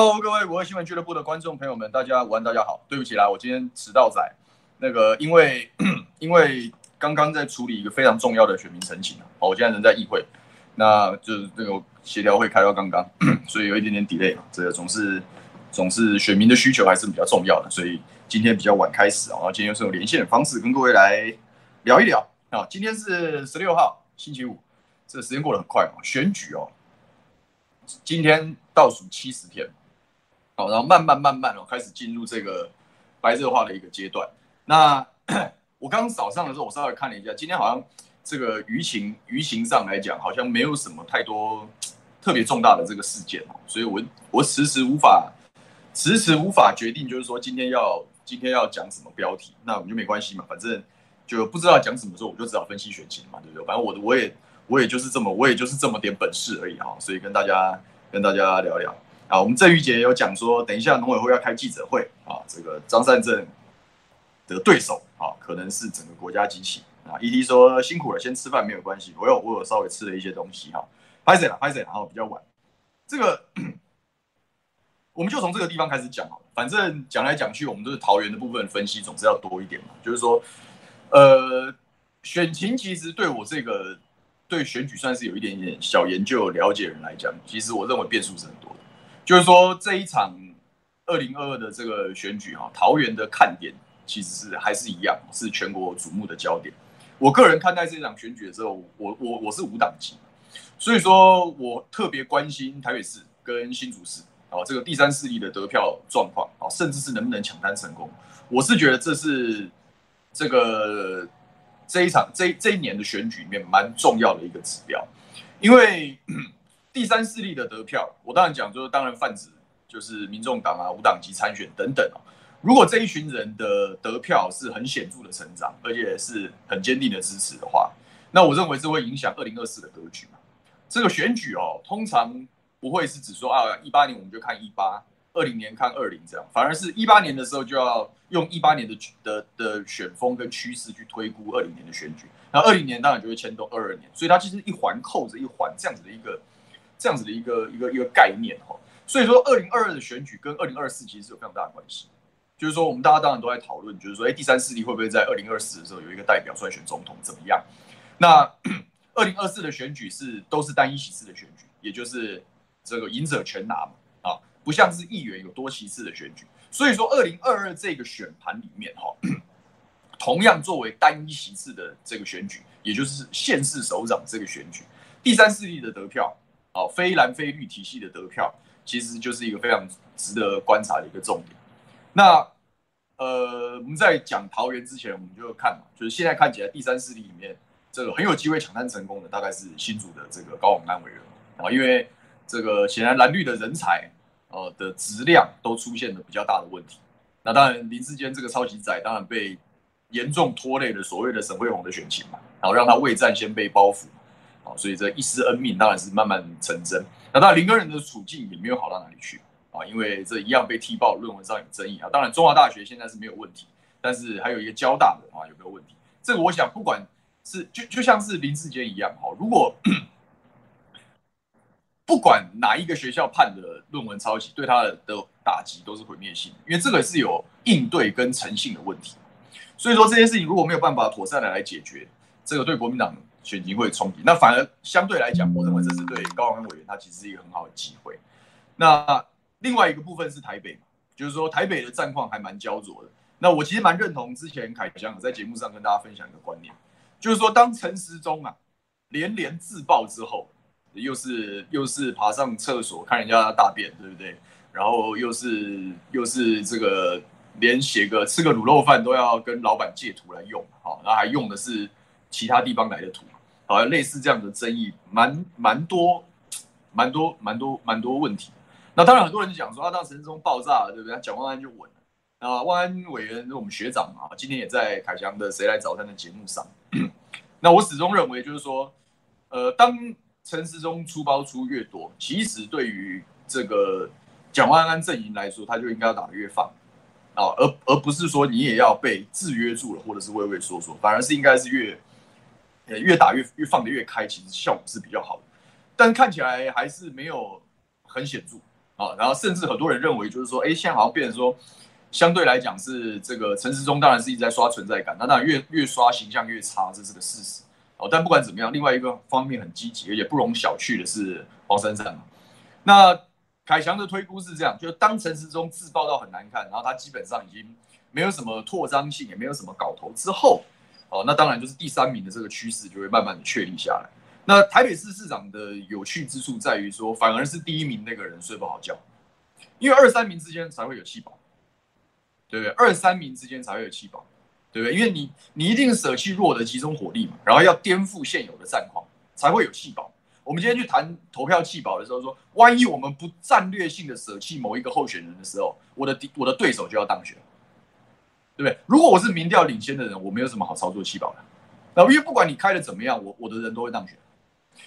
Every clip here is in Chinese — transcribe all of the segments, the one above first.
Hello，各位五二新闻俱乐部的观众朋友们，大家午安，大家好。对不起啦，我今天迟到仔。那个，因为 因为刚刚在处理一个非常重要的选民申请啊，我现在人在议会，那就是这个协调会开到刚刚，所以有一点点 delay 嘛。这个总是总是选民的需求还是比较重要的，所以今天比较晚开始啊。然后今天是用连线的方式跟各位来聊一聊啊。今天是十六号星期五，这个时间过得很快哦，选举哦。今天倒数七十天，好，然后慢慢慢慢哦，开始进入这个白热化的一个阶段。那 我刚刚早上的时候，我稍微看了一下，今天好像这个舆情舆情上来讲，好像没有什么太多特别重大的这个事件哦，所以我我迟迟无法迟迟无法决定，就是说今天要今天要讲什么标题，那我们就没关系嘛，反正就不知道讲什么时候，我就只好分析选情嘛，对不对？反正我的我也。我也就是这么，我也就是这么点本事而已哈，所以跟大家跟大家聊聊啊。我们郑玉洁有讲说，等一下农委会要开记者会啊，这个张善政的对手啊，可能是整个国家机器啊。ED 说辛苦了，先吃饭没有关系，我有我有稍微吃了一些东西哈。拍谁了，拍谁，然后比较晚，这个我们就从这个地方开始讲好了。反正讲来讲去，我们都是桃园的部分分析，总是要多一点嘛。就是说，呃，选情其实对我这个。对选举算是有一点点小研究、了解人来讲，其实我认为变数是很多的。就是说这一场二零二二的这个选举哈，桃园的看点其实是还是一样，是全国瞩目的焦点。我个人看待这场选举的时候，我我我是无党籍，所以说我特别关心台北市跟新竹市啊这个第三势力的得票状况啊，甚至是能不能抢单成功。我是觉得这是这个。这一场这这一年的选举里面蛮重要的一个指标，因为第三势力的得票，我当然讲就是当然泛指就是民众党啊、无党籍参选等等哦。如果这一群人的得票是很显著的成长，而且是很坚定的支持的话，那我认为这会影响二零二四的格局嘛。这个选举哦，通常不会是只说啊，一八年我们就看一八。二零年看二零这样，反而是一八年的时候就要用一八年的的的选风跟趋势去推估二零年的选举，然后二零年当然就会牵动二二年，所以它其实一环扣着一环这样子的一个这样子的一个一个一个概念哈。所以说二零二二的选举跟二零二四其实是有非常大的关系，就是说我们大家当然都在讨论，就是说哎，第三势力会不会在二零二四的时候有一个代表出来选总统怎么样？那 二零二四的选举是都是单一席次的选举，也就是这个赢者全拿嘛啊。不像是议员有多席次的选举，所以说二零二二这个选盘里面哈，同样作为单一席次的这个选举，也就是县市首长这个选举，第三势力的得票，哦，非蓝非绿体系的得票，其实就是一个非常值得观察的一个重点。那呃，我们在讲桃园之前，我们就看嘛，就是现在看起来第三势力里面，这个很有机会抢单成功的，大概是新竹的这个高虹安委员啊，因为这个显然蓝绿的人才。呃的质量都出现了比较大的问题，那当然林志坚这个超级仔当然被严重拖累了所谓的沈慧虹的选情嘛，然后让他未战先被包袱，所以这一丝恩命当然是慢慢成真。那当然林耕仁的处境也没有好到哪里去啊，因为这一样被踢爆，论文上有争议啊。当然中华大学现在是没有问题，但是还有一个交大的啊有没有问题？这个我想不管是就就像是林志坚一样好，如果。不管哪一个学校判的论文抄袭，对他的打击都是毁灭性的，因为这个是有应对跟诚信的问题。所以说这件事情如果没有办法妥善的来解决，这个对国民党选情会冲击。那反而相对来讲，我认为这是对高虹安委员他其实是一个很好的机会。那另外一个部分是台北，就是说台北的战况还蛮焦灼的。那我其实蛮认同之前凯翔在节目上跟大家分享一个观念，就是说当陈时中啊连连自爆之后。又是又是爬上厕所看人家大便，对不对？然后又是又是这个连写个吃个卤肉饭都要跟老板借图来用，好，然后还用的是其他地方来的图，好像类似这样的争议，蛮蛮多，蛮多蛮多蛮多问题。那当然很多人就讲说，啊，当陈时中爆炸了，对不对？蒋万安就稳了。啊，万安委员是我们学长啊，今天也在凯翔的《谁来早餐》的节目上。那我始终认为，就是说，呃，当陈时中出包出越多，其实对于这个蒋万安阵营来说，他就应该要打得越放啊，而而不是说你也要被制约住了，或者是畏畏缩缩，反而是应该是越越打越越放得越开，其实效果是比较好的。但看起来还是没有很显著啊，然后甚至很多人认为就是说，哎，现在好像变成说，相对来讲是这个陈时中当然是一直在刷存在感，那当然越越刷形象越差，这是个事实。哦，但不管怎么样，另外一个方面很积极而且不容小觑的是黄珊珊。那凯翔的推估是这样，就是当陈时中自爆到很难看，然后他基本上已经没有什么扩张性，也没有什么搞头之后，哦，那当然就是第三名的这个趋势就会慢慢的确立下来。那台北市市长的有趣之处在于说，反而是第一名那个人睡不好觉，因为二三名之间才会有弃保，对不对？二三名之间才会有弃保。对不对？因为你你一定舍弃弱的集中火力嘛，然后要颠覆现有的战况，才会有弃保。我们今天去谈投票弃保的时候说，万一我们不战略性的舍弃某一个候选人的时候，我的敌我的对手就要当选，对不对？如果我是民调领先的人，我没有什么好操作弃保的。那因为不管你开的怎么样，我我的人都会当选，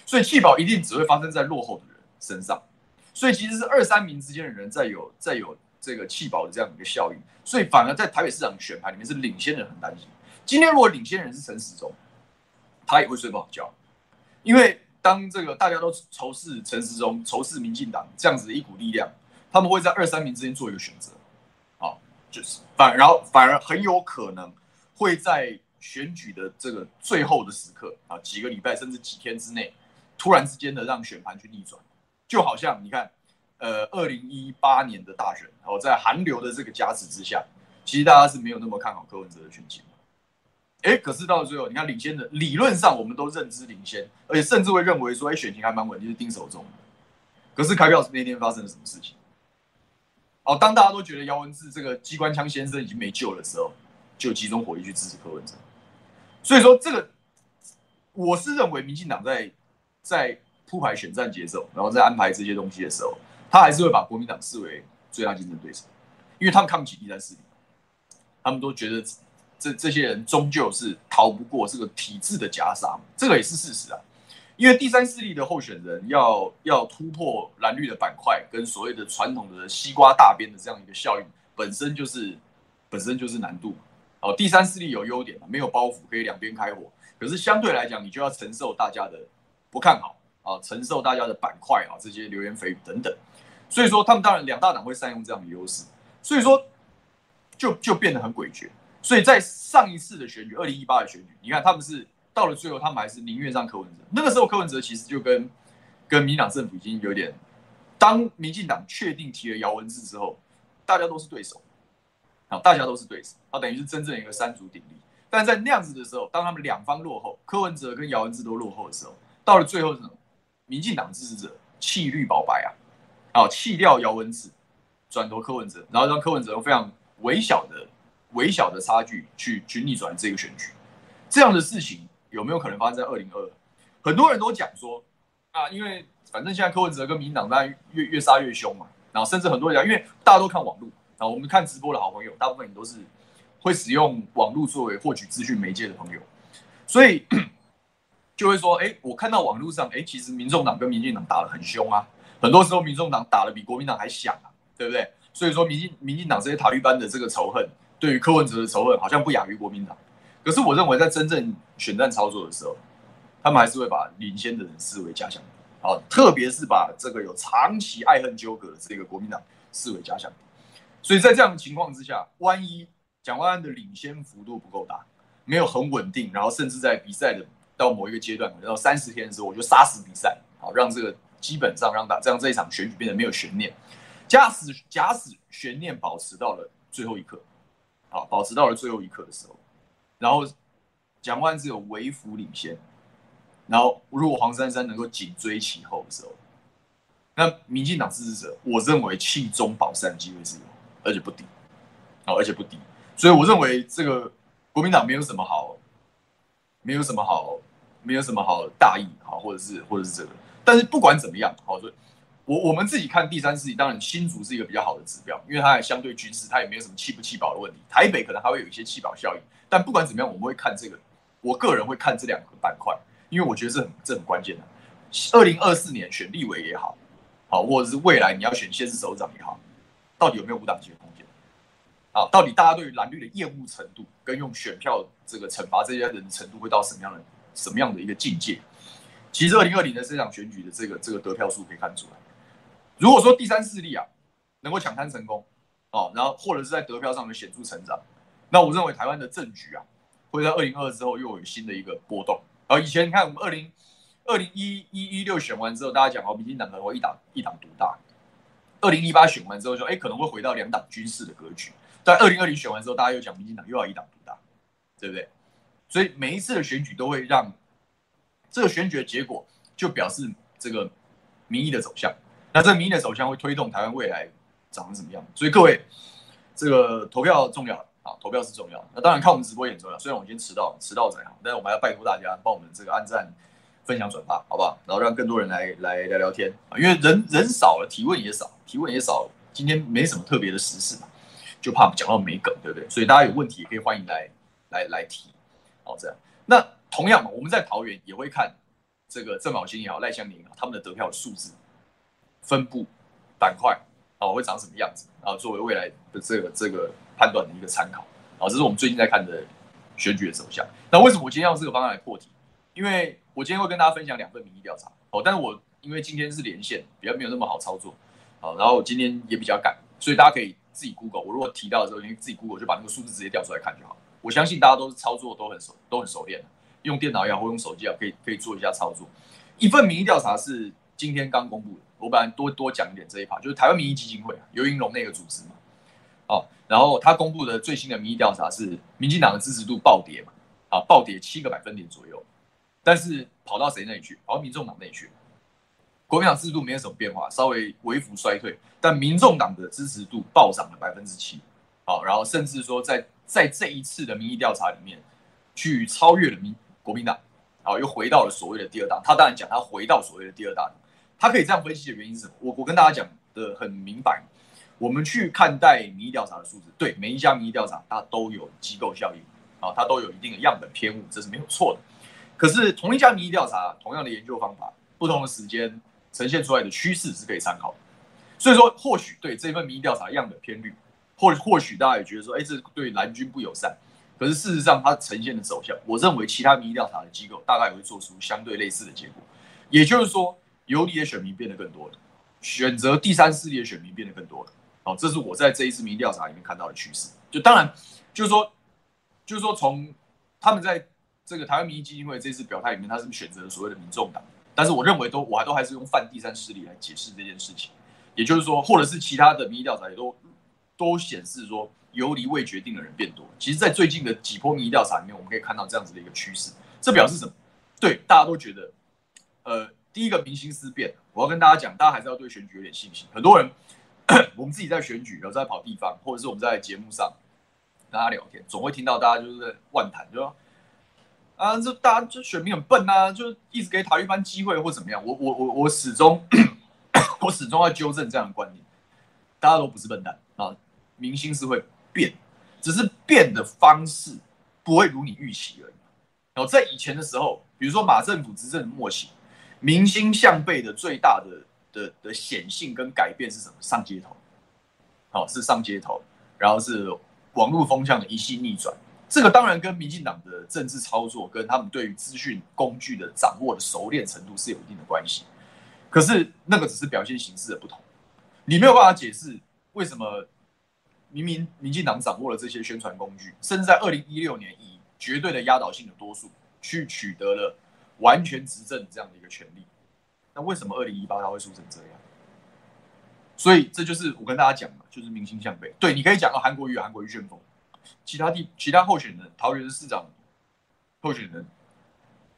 所以弃保一定只会发生在落后的人身上。所以其实是二三名之间的人在有在有。这个弃保的这样一个效应，所以反而在台北市场选牌里面是领先人很担心。今天如果领先人是陈时中，他也会睡不好觉，因为当这个大家都仇视陈时中、仇视民进党这样子的一股力量，他们会在二三名之间做一个选择，就是反然后反而很有可能会在选举的这个最后的时刻啊，几个礼拜甚至几天之内，突然之间的让选盘去逆转，就好像你看。呃，二零一八年的大选，然后在韩流的这个加持之下，其实大家是没有那么看好柯文哲的选情。哎，可是到最后，你看领先的理论上我们都认知领先，而且甚至会认为说，哎，选情还蛮稳定，是定手中的。可是开票那天发生了什么事情？哦，当大家都觉得姚文智这个机关枪先生已经没救的时候，就集中火力去支持柯文哲。所以说，这个我是认为民进党在在铺排选战节奏，然后在安排这些东西的时候。他还是会把国民党视为最大竞争对手，因为他们看不起第三势力，他们都觉得这这些人终究是逃不过这个体制的夹杀，这个也是事实啊。因为第三势力的候选人要要突破蓝绿的板块，跟所谓的传统的西瓜大边的这样一个效应，本身就是本身就是难度。哦，第三势力有优点嘛，没有包袱，可以两边开火。可是相对来讲，你就要承受大家的不看好啊，承受大家的板块啊，这些流言蜚语等等。所以说，他们当然两大党会善用这样的优势，所以说就就变得很诡谲。所以在上一次的选举，二零一八的选举，你看他们是到了最后，他们还是宁愿让柯文哲。那个时候，柯文哲其实就跟跟民进党政府已经有点，当民进党确定提了姚文智之后，大家都是对手，啊，大家都是对手，啊，等于是真正一个三足鼎立。但在那样子的时候，当他们两方落后，柯文哲跟姚文智都落后的时候，到了最后是什么？民进党支持者弃绿保白啊。好，弃掉姚文智，转投柯文哲，然后让柯文哲用非常微小的、微小的差距去去逆转这个选举，这样的事情有没有可能发生在二零二？很多人都讲说啊，因为反正现在柯文哲跟民进党在越越杀越凶嘛，然后甚至很多人讲，因为大家都看网络，然后我们看直播的好朋友，大部分也都是会使用网络作为获取资讯媒介的朋友，所以 就会说，哎，我看到网络上，哎，其实民众党跟民进党打得很凶啊。很多时候，民众党打得比国民党还响啊，对不对？所以说，民进民进党这些塔利班的这个仇恨，对于柯文哲的仇恨，好像不亚于国民党。可是，我认为在真正选战操作的时候，他们还是会把领先的人视为假想敌，好，特别是把这个有长期爱恨纠葛的这个国民党视为假想敌。所以在这样的情况之下，万一蒋万安的领先幅度不够大，没有很稳定，然后甚至在比赛的到某一个阶段，到三十天的时候，我就杀死比赛，好，让这个。基本上让打这样这一场选举变得没有悬念，假使假使悬念保持到了最后一刻，好，保持到了最后一刻的时候，然后蒋万只有微幅领先，然后如果黄珊珊能够紧追其后的时候，那民进党支持者，我认为弃中保三机会是有，而且不低，好，而且不低，所以我认为这个国民党没有什么好，没有什么好，没有什么好大意，好，或者是或者是这个。但是不管怎么样，好，所以我我们自己看第三势力，当然新竹是一个比较好的指标，因为它还相对军事，它也没有什么弃不弃保的问题。台北可能还会有一些弃保效应，但不管怎么样，我们会看这个，我个人会看这两个板块，因为我觉得这很这很关键的。二零二四年选立委也好，好，或者是未来你要选县市首长也好，到底有没有无党籍的空间？啊，到底大家对于蓝绿的厌恶程度，跟用选票这个惩罚这些人的程度，会到什么样的什么样的一个境界？其实二零二零的这场选举的这个这个得票数可以看出来，如果说第三势力啊能够抢滩成功，哦，然后或者是在得票上面显著成长，那我认为台湾的政局啊会在二零二二之后又有新的一个波动。而以前你看我们二零二零一一一六选完之后，大家讲哦，民进党可能会一党一党独大。二零一八选完之后说，哎，可能会回到两党军事的格局。但二零二零选完之后，大家又讲民进党又要一党独大，对不对？所以每一次的选举都会让这个选举的结果就表示这个民意的走向。那这个民意的走向会推动台湾未来长成什么样？所以各位，这个投票重要啊，投票是重要。那当然看我们直播也很重要。虽然我们今天迟到，迟到才好，但是我们还要拜托大家帮我们这个按赞、分享、转发，好不好？然后让更多人来来聊聊天啊，因为人人少了，提问也少，提问也少。今天没什么特别的时事嘛。就怕讲到没梗，对不对？所以大家有问题也可以欢迎来来来提，好这样。那同样嘛，我们在桃园也会看这个郑宝清也好，赖香伶也好，他们的得票数字分布板块啊，会长什么样子啊？作为未来的这个这个判断的一个参考啊，这是我们最近在看的选举的走向。那为什么我今天用这个方案来破题？因为我今天会跟大家分享两份民意调查哦，但是我因为今天是连线，比较没有那么好操作啊，然后我今天也比较赶，所以大家可以。自己 Google，我如果提到的时候，你自己 Google 就把那个数字直接调出来看就好。我相信大家都是操作都很熟，都很熟练，用电脑也好，或用手机也好，可以可以做一下操作。一份民意调查是今天刚公布的，我本来多多讲一点这一趴，就是台湾民意基金会啊游盈隆那个组织嘛。然后他公布的最新的民意调查是民进党的支持度暴跌嘛，啊，暴跌七个百分点左右，但是跑到谁那里去？跑到民众党那里去。国民党支持度没有什么变化，稍微微幅衰退，但民众党的支持度暴涨了百分之七，好，然后甚至说在在这一次的民意调查里面，去超越了民国民党，好，又回到了所谓的第二大。他当然讲他回到所谓的第二大，他可以这样分析的原因是什么？我我跟大家讲的很明白，我们去看待民意调查的数字，对每一家民意调查它都有机构效应，啊，它都有一定的样本偏误，这是没有错的。可是同一家民意调查，同样的研究方法，不同的时间。呈现出来的趋势是可以参考的，所以说或许对这份民意调查样本偏绿，或或许大家也觉得说，哎，这对蓝军不友善。可是事实上，它呈现的走向，我认为其他民意调查的机构大概也会做出相对类似的结果。也就是说，游离的选民变得更多了，选择第三势力的选民变得更多了。好，这是我在这一次民意调查里面看到的趋势。就当然，就是说，就是说，从他们在这个台湾民意基金会这次表态里面，他是不是选择了所谓的民众党？但是我认为都我还都还是用泛第三势力来解释这件事情，也就是说，或者是其他的民意调查也都都显示说游离未决定的人变多。其实，在最近的几波民意调查里面，我们可以看到这样子的一个趋势。这表示什么？对，大家都觉得，呃，第一个民心思变。我要跟大家讲，大家还是要对选举有点信心。很多人，我们自己在选举，然后在跑地方，或者是我们在节目上大家聊天，总会听到大家就是在乱谈，就说。啊，这大家就选民很笨呐，就一直给塔利班机会或怎么样。我我我我始终我始终要纠正这样的观念，大家都不是笨蛋啊，民心是会变，只是变的方式不会如你预期而已。然后在以前的时候，比如说马政府执政的末期，民心向背的最大的的的显性跟改变是什么？上街头，好，是上街头，然后是网络风向的一系逆转。这个当然跟民进党的政治操作，跟他们对于资讯工具的掌握的熟练程度是有一定的关系。可是那个只是表现形式的不同，你没有办法解释为什么明明民进党掌握了这些宣传工具，甚至在二零一六年以绝对的压倒性的多数去取得了完全执政这样的一个权利，那为什么二零一八他会输成这样？所以这就是我跟大家讲嘛，就是明星向背。对，你可以讲到韩国瑜，韩国瑜旋风。其他地其他候选人，桃园市长候选人，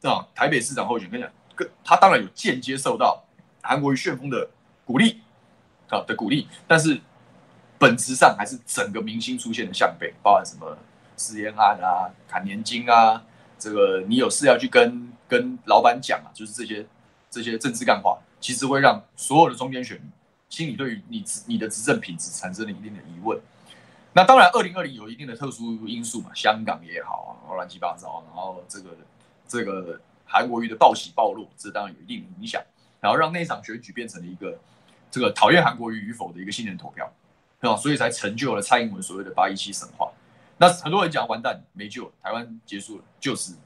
啊，台北市长候选人，跟你讲，跟他当然有间接受到韩国瑜旋风的鼓励，啊的鼓励，但是本质上还是整个明星出现的向背，包含什么食盐案啊、砍年金啊，这个你有事要去跟跟老板讲啊，就是这些这些政治干话，其实会让所有的中间选民心里对于你你的执政品质产生了一定的疑问。那当然，二零二零有一定的特殊因素嘛，香港也好啊，乱七八糟，然后这个这个韩国瑜的报喜暴落，这当然有一定的影响，然后让那场选举变成了一个这个讨厌韩国瑜与否的一个信任投票，对吧，所以才成就了蔡英文所谓的八一七神话。那很多人讲完蛋没救，台湾结束了，就此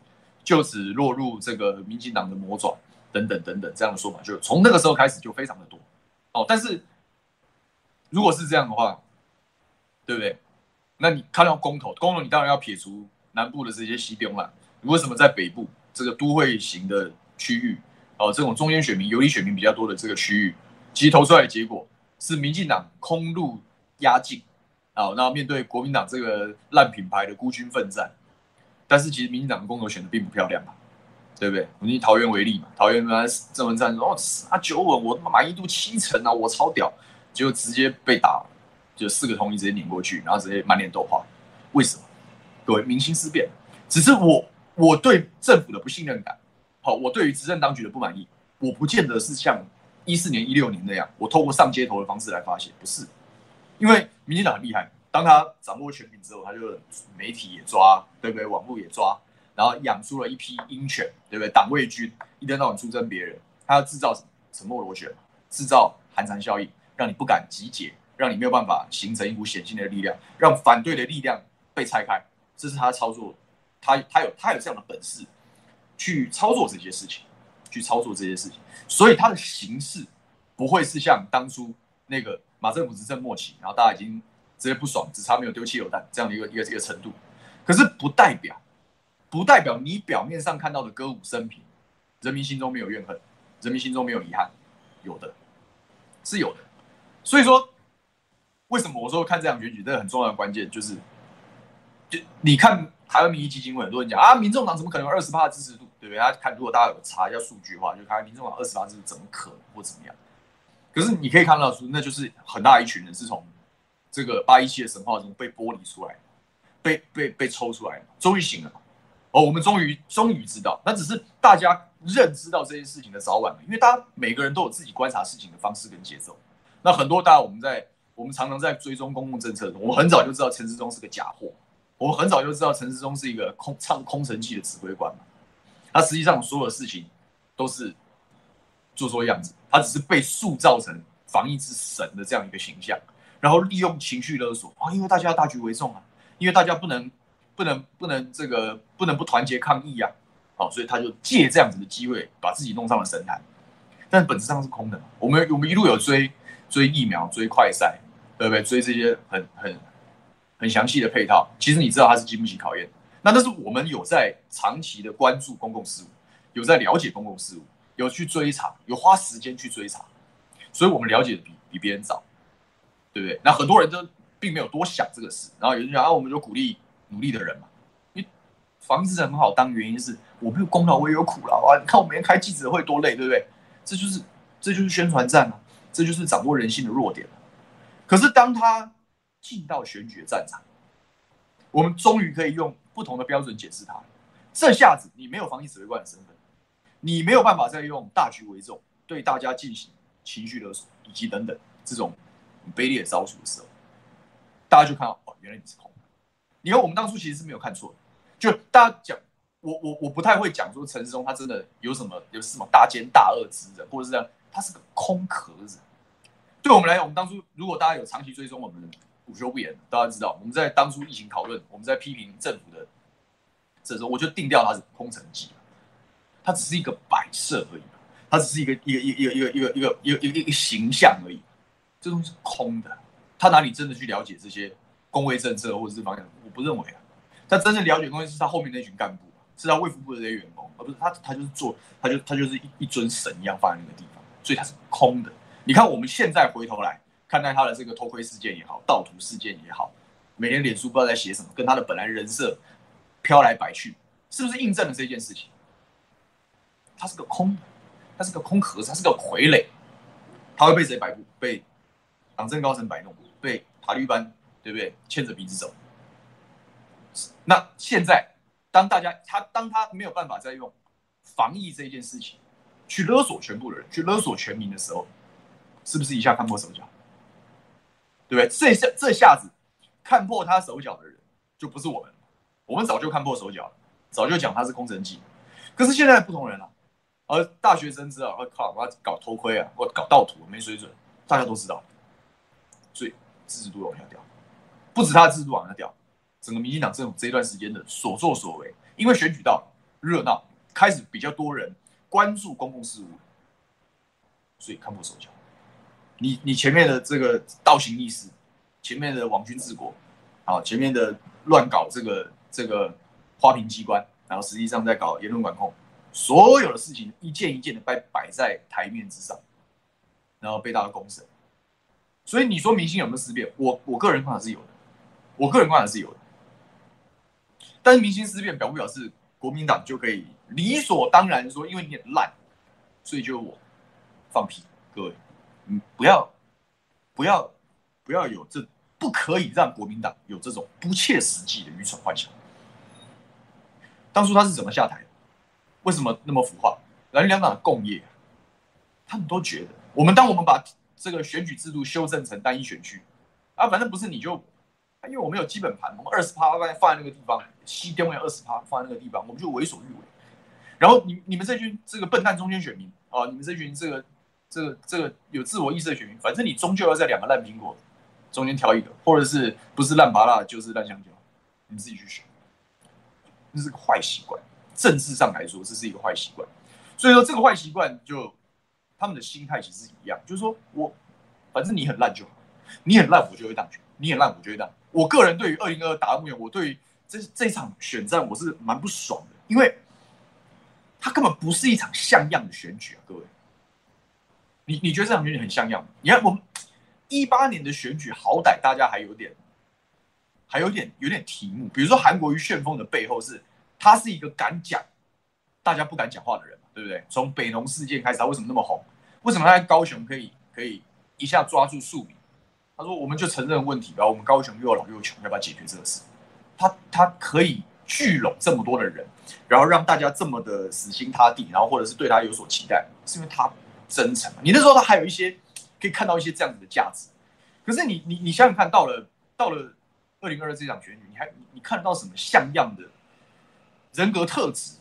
就此落入这个民进党的魔爪等等等等这样的说法，就从那个时候开始就非常的多。哦，但是如果是这样的话，对不对？那你看到公投，公投你当然要撇除南部的这些西边嘛。你为什么在北部这个都会型的区域，哦，这种中间选民、游离选民比较多的这个区域，其实投出来的结果是民进党空路压境，哦，那面对国民党这个烂品牌的孤军奋战，但是其实民进党的公投选的并不漂亮嘛，对不对？我们以桃园为例嘛，桃园原来郑文灿说哦啊九稳，我他妈满意度七成啊，我超屌，结果直接被打，就四个同意直接碾过去，然后直接满脸豆花，为什么？各位民心思变，只是我。我对政府的不信任感，好，我对于执政当局的不满意，我不见得是像一四年、一六年那样，我透过上街头的方式来发泄，不是，因为民进党很厉害，当他掌握权柄之后，他就媒体也抓，对不对？网络也抓，然后养出了一批鹰犬，对不对？党卫军一天到晚出征别人，他要制造什么？沉默螺旋，制造寒蝉效应，让你不敢集结，让你没有办法形成一股显性的力量，让反对的力量被拆开，这是他操作。他他有他有这样的本事，去操作这些事情，去操作这些事情，所以他的形式不会是像当初那个马政府执政末期，然后大家已经直接不爽，只差没有丢汽油弹这样的一个一个一个程度。可是不代表，不代表你表面上看到的歌舞升平，人民心中没有怨恨，人民心中没有遗憾，有的是有的。所以说，为什么我说看这场选举，这个很重要的关键就是，就你看。台湾民意基金会很多人讲啊，民众党怎么可能有二十趴的支持度？对不对？他看，如果大家有查一下数据的话，就看民众党二十趴是怎么可能或怎么样。可是你可以看到说，那就是很大一群人是从这个八一七的神话中被剥离出来，被被被抽出来，终于醒了。哦，我们终于终于知道，那只是大家认知到这件事情的早晚，因为大家每个人都有自己观察事情的方式跟节奏。那很多大家我们在我们常常在追踪公共政策，我们很早就知道陈时中是个假货。我们很早就知道陈时中是一个空唱空城计的指挥官嘛，他实际上所有事情都是做做样子，他只是被塑造成防疫之神的这样一个形象，然后利用情绪勒索啊，因为大家要大局为重啊，因为大家不能不能不能这个不能不团结抗疫啊，好，所以他就借这样子的机会把自己弄上了神坛，但本质上是空的。我们我们一路有追追疫苗、追快筛，对不对？追这些很很。很详细的配套，其实你知道它是经不起考验。那但是我们有在长期的关注公共事务，有在了解公共事务，有去追查，有花时间去追查，所以我们了解的比比别人早，对不对？那很多人都并没有多想这个事，然后有人讲啊，我们就鼓励努力的人嘛。你房子很好当，原因是我没有功劳，我也有苦劳啊。你看我每天开记者会多累，对不对？这就是这就是宣传战啊，这就是掌握人性的弱点。可是当他。进到选举的战场，我们终于可以用不同的标准解释他。这下子你没有防疫指挥官的身份，你没有办法再用大局为重对大家进行情绪勒索以及等等这种卑劣的招数的时候，大家就看到哦，原来你是空。你看我们当初其实是没有看错，就大家讲我我我不太会讲说陈时中他真的有什么有什么大奸大恶之人，或者是这样，他是个空壳子。对我们来讲，我们当初如果大家有长期追踪我们的。午休不言，大家知道我们在当初疫情讨论，我们在批评政府的这时候，我就定掉它是空城计，它只是一个摆设而已，它只是一个一个一个一个一个一个一个一个一个形象而已，这东西是空的，他哪里真的去了解这些公卫政策或者是方向？我不认为啊，他真正了解东西是他后面那群干部，是他卫福部的这些员工，而不是他，他就是做，他就他就是一一尊神一样放在那个地方，所以他是空的。你看我们现在回头来。看待他的这个偷窥事件也好，盗图事件也好，每天脸书不知道在写什么，跟他的本来人设飘来摆去，是不是印证了这件事情？他是个空，他是个空壳子，他是个傀儡，他会被谁摆布？被党政高层摆弄，被塔律班对不对？牵着鼻子走。那现在，当大家他当他没有办法再用防疫这件事情去勒索全部的人，去勒索全民的时候，是不是一下看破手脚？对不对？这下这下子看破他手脚的人就不是我们，我们早就看破手脚了，早就讲他是空城计。可是现在不同人了，而大学生知道，我靠，我要搞偷窥啊，我搞盗图，没水准，大家都知道，所以支持度往下掉。不止他的制度往下掉，整个民进党政府这一段时间的所作所为，因为选举到，热闹，开始比较多人关注公共事务，所以看破手脚。你你前面的这个倒行逆施，前面的网军治国，好，前面的乱搞这个这个花瓶机关，然后实际上在搞言论管控，所有的事情一件一件的摆摆在台面之上，然后被大家公审。所以你说明星有没有思变？我我个人看法是有的，我个人观察是有的。但是民心思变表不表示国民党就可以理所当然说，因为你很烂，所以就我放屁？各位，嗯，不要不要不要有这，不可以让国民党有这种不切实际的愚蠢幻想。当初他是怎么下台的？为什么那么腐化？蓝两党的共业，他们都觉得，我们当我们把这个选举制度修正成单一选区啊，反正不是你就，因为我们有基本盘，我们二十趴放在放在那个地方，西边有二十趴放在那个地方，我们就为所欲为。然后你你们这群这个笨蛋中间选民啊，你们这群这个这个这个有自我意识的选民，反正你终究要在两个烂苹果中间挑一个，或者是不是烂芭乐就是烂香蕉，你自己去选。这是个坏习惯，政治上来说这是一个坏习惯。所以说这个坏习惯就。他们的心态其实一样，就是说我反正你很烂就好，你很烂我就会当选，你很烂我觉得。我个人对于二零二二打到目前，我对于这这场选战我是蛮不爽的，因为它根本不是一场像样的选举啊，各位。你你觉得这场选举很像样吗？你看我们一八年的选举，好歹大家还有点，还有点有点题目，比如说韩国瑜旋风的背后是，他是一个敢讲，大家不敢讲话的人。对不对？从北农事件开始，他为什么那么红？为什么他在高雄可以可以一下抓住庶民？他说：“我们就承认问题，然后我们高雄又老又穷，要不要解决这个事？”他他可以聚拢这么多的人，然后让大家这么的死心塌地，然后或者是对他有所期待，是因为他真诚。你那时候他还有一些可以看到一些这样子的价值。可是你你你想想看，到了到了二零二二这场选举，你还你看得到什么像样的人格特质？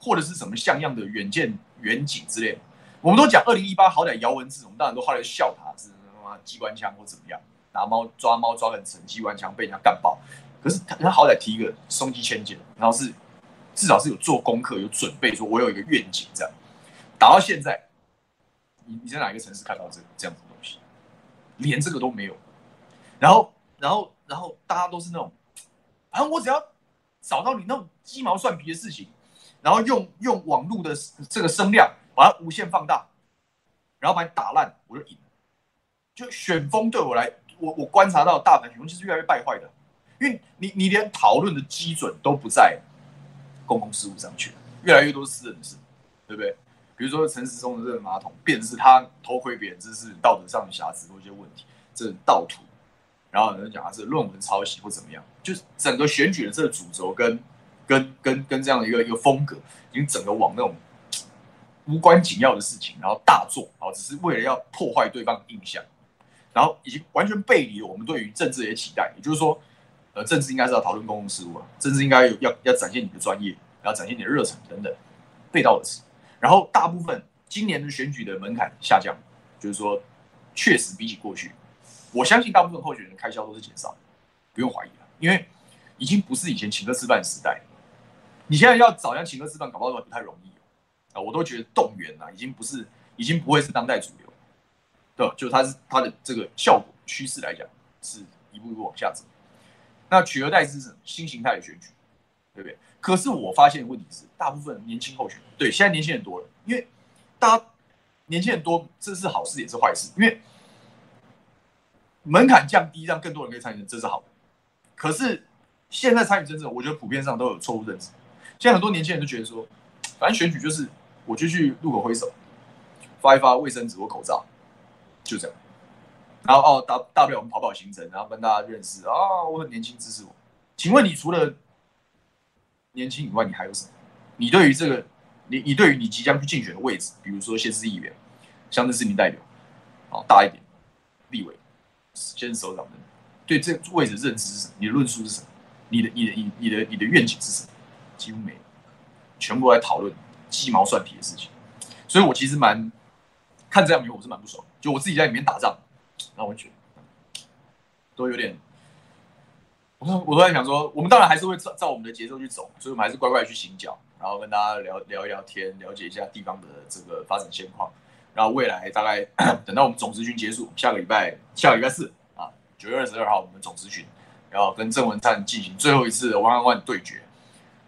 或者是什么像样的远见远景之类，我们都讲二零一八好歹姚文智，我们当然都后来笑他是机关枪或怎么样，拿猫抓猫抓很成机关枪被人家干爆。可是他他好歹提一个松鸡千剑，然后是至少是有做功课有准备，说我有一个愿景这样。打到现在，你你在哪一个城市看到这这样子的东西？连这个都没有。然后然后然后大家都是那种，反正我只要找到你那种鸡毛蒜皮的事情。然后用用网络的这个声量把它无限放大，然后把你打烂，我就赢。就选风对我来，我我观察到大盘选风其实越来越败坏的，因为你你连讨论的基准都不在公共事务上去了，越来越多私人的事，对不对？比如说陈时中的这个马桶，便是他偷窥别人，这是道德上的瑕疵或一些问题，这是盗图，然后有人讲他是论文抄袭或怎么样，就是整个选举的这个主轴跟。跟跟跟这样的一个一个风格，已经整个往那种无关紧要的事情，然后大做，然后只是为了要破坏对方的印象，然后已经完全背离我们对于政治的期待。也就是说，呃，政治应该是要讨论公共事务啊，政治应该有要要展现你的专业，要展现你的热忱等等，背道而驰。然后大部分今年的选举的门槛下降，就是说，确实比起过去，我相信大部分候选人开销都是减少，不用怀疑了，因为已经不是以前请客吃饭时代。你现在要找人请客吃饭，搞不好都不太容易啊！我都觉得动员啊，已经不是，已经不会是当代主流，对吧？就它是它的这个效果趋势来讲，是一步一步往下走。那取而代之是什么？新形态的选举，对不对？可是我发现的问题是，大部分年轻候选人，对，现在年轻人多了，因为大家年轻人多，这是好事也是坏事，因为门槛降低，让更多人可以参与，这是好的。可是现在参与政治，我觉得普遍上都有错误认知。现在很多年轻人都觉得说，反正选举就是，我就去路口挥手，发一发卫生纸或口罩，就这样。然后哦，大大不了我们跑跑行程，然后跟大家认识啊、哦，我很年轻，支持我。请问你除了年轻以外，你还有什么？你对于这个，你你对于你即将去竞选的位置，比如说县市议员、乡镇市民代表，好大一点，立委、县首长的，对这个位置认知是什么？你的论述是什么？你的你的你你的你的愿景是什么？几乎没有，全部都在讨论鸡毛蒜皮的事情，所以我其实蛮看这样名，我是蛮不爽。就我自己在里面打仗，那我觉得都有点，我我都在想说，我们当然还是会照照我们的节奏去走，所以我们还是乖乖去行脚，然后跟大家聊聊一聊天，了解一下地方的这个发展现况，然后未来大概 等到我们总咨询结束，下个礼拜下个礼拜四啊，九月二十二号我们总咨询，然后跟郑文灿进行最后一次的 one on one 对决。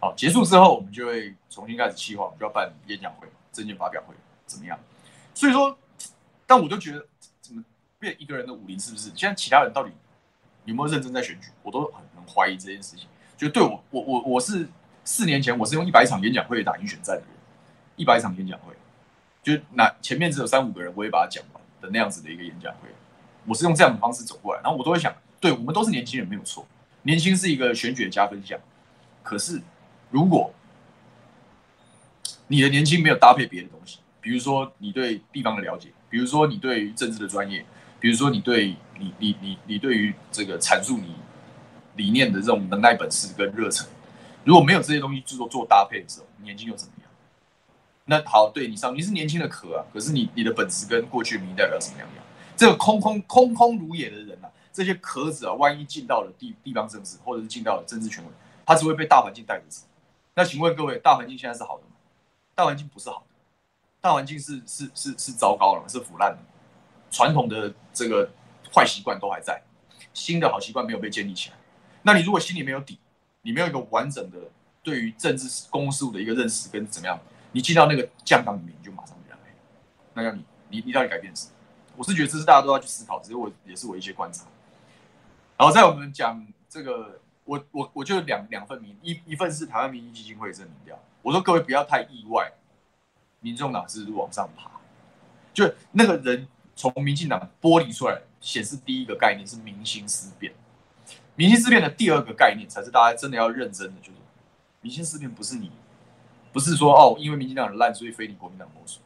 好，结束之后我们就会重新开始计划，我们就要办演讲会、证件发表会，怎么样？所以说，但我就觉得怎么变一个人的武林是不是？现在其他人到底有没有认真在选举？我都很很怀疑这件事情。就对我，我我我是四年前我是用一百场演讲会打赢选战的人，一百场演讲会。就那前面只有三五个人，我也把它讲完的那样子的一个演讲会，我是用这样的方式走过来，然后我都会想，对我们都是年轻人没有错，年轻是一个选举的加分项。可是如果你的年轻没有搭配别的东西，比如说你对地方的了解，比如说你对于政治的专业，比如说你对你你你你对于这个阐述你理念的这种能耐、本事跟热忱，如果没有这些东西去做做搭配的时候，年轻又怎么样？那好，对你上，你是年轻的壳啊，可是你你的本质跟过去民意代表什么样样？这个空空空空如也的人啊，这些壳子啊，万一进到了地地方政治，或者是进到了政治权威，他只会被大环境带着走。那请问各位，大环境现在是好的吗？大环境不是好的，大环境是是是是糟糕了，是腐烂的。传统的这个坏习惯都还在，新的好习惯没有被建立起来。那你如果心里没有底，你没有一个完整的对于政治公事务的一个认识跟怎么样？你进到那个酱缸里面，你就马上变黑。那要你，你你到底改变什么？我是觉得这是大家都要去思考，只是我也是我一些观察。然后在我们讲这个，我我我就两两份民，一一份是台湾民意基金会的民调。我说各位不要太意外，民众党是往上爬，就那个人从民进党剥离出来，显示第一个概念是民心思变。民心思变的第二个概念才是大家真的要认真的，就是民心思变不是你。不是说哦，因为民进党很烂，所以非你国民党莫属。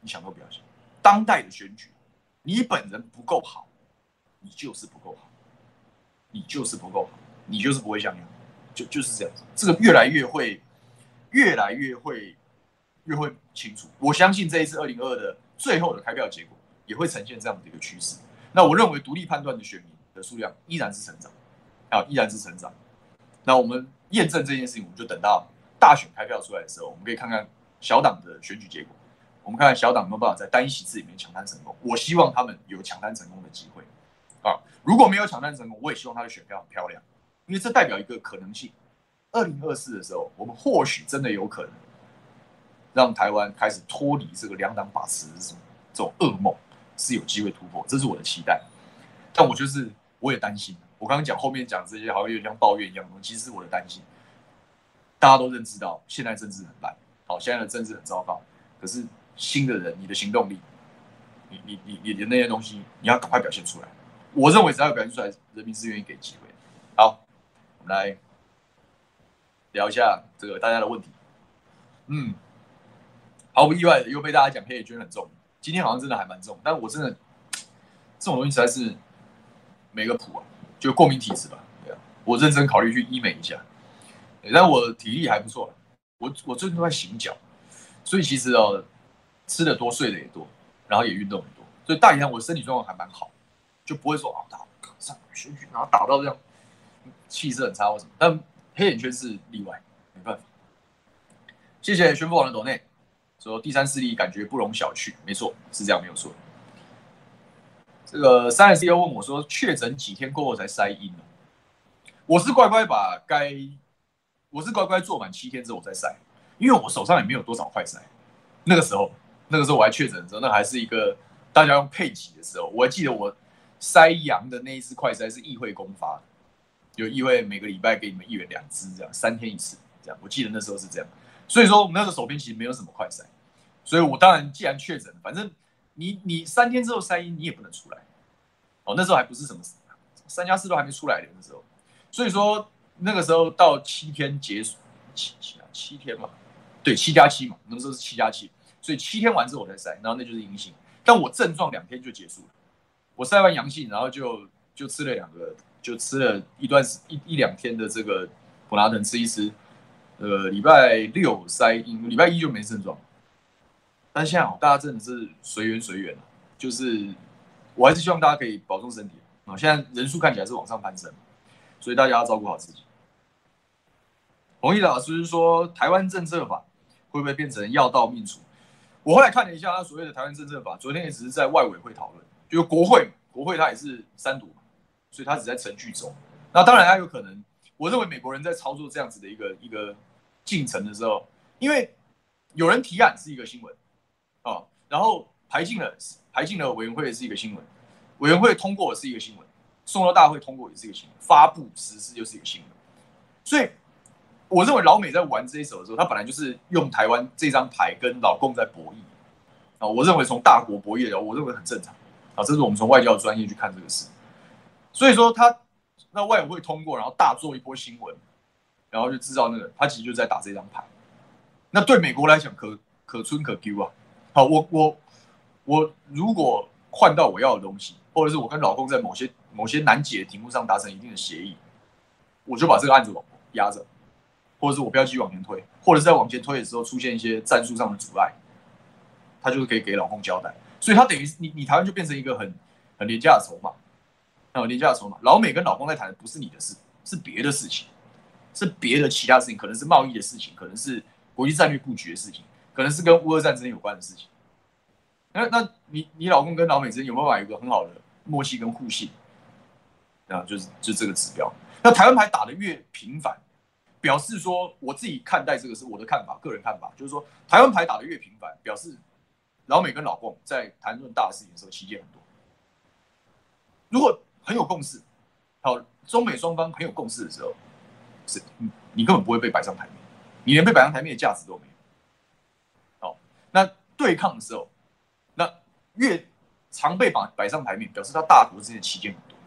你想都不要想。当代的选举，你本人不够好，你就是不够好，你就是不够好，你就是不会像样，就就是这样子。这个越来越会，越来越会，越会清楚。我相信这一次二零二二的最后的开票结果也会呈现这样的一个趋势。那我认为独立判断的选民的数量依然是成长，啊，依然是成长。那我们验证这件事情，我们就等到。大选开票出来的时候，我们可以看看小党的选举结果。我们看看小党有没有办法在单一席次里面抢滩成功。我希望他们有抢滩成功的机会啊！如果没有抢滩成功，我也希望他的选票很漂亮，因为这代表一个可能性。二零二四的时候，我们或许真的有可能让台湾开始脱离这个两党把持这种这种噩梦，是有机会突破，这是我的期待。但我就是我也担心，我刚刚讲后面讲这些好像有点像抱怨一样东西，其实是我的担心。大家都认知到，现在政治很烂，好，现在的政治很糟糕。可是新的人，你的行动力，你你你你的那些东西，你要赶快表现出来。我认为只要表现出来，人民是愿意给机会。好，我们来聊一下这个大家的问题。嗯，毫不意外的又被大家讲黑眼圈很重，今天好像真的还蛮重，但我真的这种东西实在是没个谱啊，就过敏体质吧。对啊，我认真考虑去医美一下。但我体力还不错，我我最近都在醒脚，所以其实哦，吃的多，睡的也多，然后也运动很多，所以大体上我身体状况还蛮好，就不会说啊打上选举，然后打到这样气色很差或什么。但黑眼圈是例外，没办法。谢谢宣布网的抖内说第三势力感觉不容小觑，没错，是这样没有错。这个三 S 又问我说，确诊几天过后才筛阴呢？我是乖乖把该。我是乖乖做满七天之后我再筛，因为我手上也没有多少快筛。那个时候，那个时候我还确诊的时候，那还是一个大家用配给的时候。我还记得我筛阳的那一次快筛是议会公发的，有议会每个礼拜给你们议员两支，这样三天一次，这样。我记得那时候是这样。所以说，我们那个手边其实没有什么快筛，所以我当然既然确诊，反正你你三天之后筛阴你也不能出来。哦，那时候还不是什么三加四都还没出来的那时候，所以说。那个时候到七天结束，七七啊七天嘛，对，七加七嘛，那时候是七加七，所以七天完之后我才筛，然后那就是阴性。但我症状两天就结束了，我筛完阳性，然后就就吃了两个，就吃了一段一一两天的这个普拿疼吃一吃，呃，礼拜六筛阴，礼拜一就没症状。但现在大家真的是随缘随缘，就是我还是希望大家可以保重身体啊。现在人数看起来是往上攀升，所以大家要照顾好自己。弘毅老师说：“台湾政策法会不会变成药到命除？”我后来看了一下他所谓的台湾政策法，昨天也只是在外委会讨论，就是国会，国会他也是三读嘛，所以他只在程序中。那当然他有可能，我认为美国人在操作这样子的一个一个进程的时候，因为有人提案是一个新闻啊，然后排进了排进了委员会也是一个新闻，委员会通过是一个新闻，送到大会通过也是一个新闻，发布实施又是一个新闻，所以。我认为老美在玩这一手的时候，他本来就是用台湾这张牌跟老共在博弈啊。我认为从大国博弈的，我认为很正常啊。这是我们从外交专业去看这个事。所以说他那外委会通过，然后大做一波新闻，然后就制造那个，他其实就在打这张牌。那对美国来讲，可可春可丢啊。好，我我我如果换到我要的东西，或者是我跟老公在某些某些难解的题目上达成一定的协议，我就把这个案子压着。或者是我不要继续往前推，或者是在往前推的时候出现一些战术上的阻碍，他就是可以给老公交代，所以他等于你你台湾就变成一个很很廉价的筹码，很，廉价的筹码。老美跟老公在谈的不是你的事，是别的事情，是别的其他事情，可能是贸易的事情，可能是国际战略布局的事情，可能是跟乌俄战争有关的事情。那那你你老公跟老美之间有没有有一个很好的默契跟互信？啊，就是就这个指标。那台湾牌打得越频繁。表示说，我自己看待这个是我的看法，个人看法，就是说，台湾牌打得越频繁，表示老美跟老共在谈论大事情的时候，期间很多。如果很有共识，好，中美双方很有共识的时候，是，你根本不会被摆上台面，你连被摆上台面的价值都没有。好，那对抗的时候，那越常被摆摆上台面，表示他大国之间的期间很多，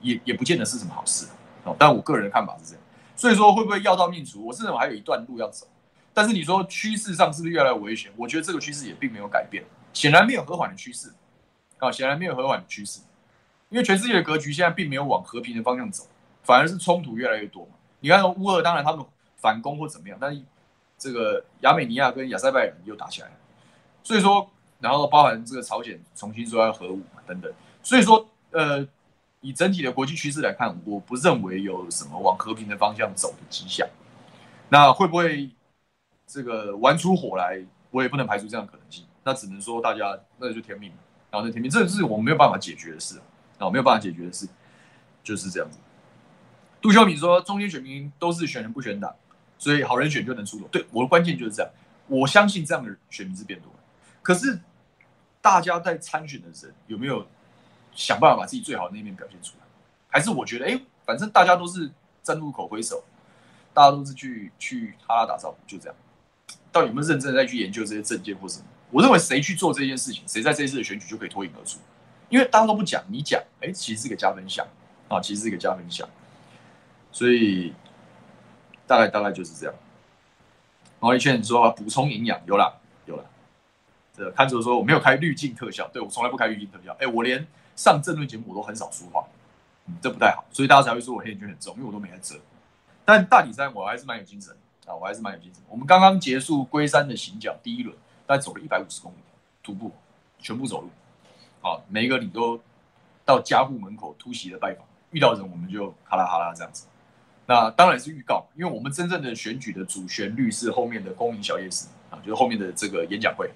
也也不见得是什么好事。哦，但我个人的看法是这样。所以说会不会药到命除？我是认为还有一段路要走，但是你说趋势上是不是越来越危险？我觉得这个趋势也并没有改变，显然没有和缓的趋势，啊，显然没有和缓的趋势，因为全世界的格局现在并没有往和平的方向走，反而是冲突越来越多嘛。你看乌俄，当然他们反攻或怎么样，但是这个亚美尼亚跟亚塞拜然又打起来了，所以说，然后包含这个朝鲜重新说要核武等等，所以说，呃。以整体的国际趋势来看，我不认为有什么往和平的方向走的迹象。那会不会这个玩出火来？我也不能排除这样的可能性。那只能说大家那就天命，然后那天命，这是我们没有办法解决的事啊，没有办法解决的事，就是这样子。杜秀敏说，中间选民都是选人不选党，所以好人选就能出头。对，我的关键就是这样。我相信这样的选民是变多，可是大家在参选的人有没有？想办法把自己最好的那一面表现出来，还是我觉得，哎，反正大家都是站路口挥手，大家都是去去哈拉打招呼，就这样。到底有没有认真的再去研究这些政见或什么？我认为谁去做这件事情，谁在这一次的选举就可以脱颖而出，因为大家都不讲，你讲，哎，其实是个加分项啊，其实是个加分项。所以大概大概就是这样。毛利劝说补充营养，有了有了。这、看着说我没有开滤镜特效，对，我从来不开滤镜特效，哎，我连。上政论节目我都很少说话，这不太好，所以大家才会说我黑眼圈很重，因为我都没在遮。但大体上我还是蛮有精神啊，我还是蛮有精神。我们刚刚结束龟山的行脚第一轮，大概走了一百五十公里徒步，全部走路。好，每一个里都到家户门口突袭的拜访，遇到人我们就哈啦哈啦这样子。那当然是预告，因为我们真正的选举的主旋律是后面的公民小夜市啊，就是后面的这个演讲会。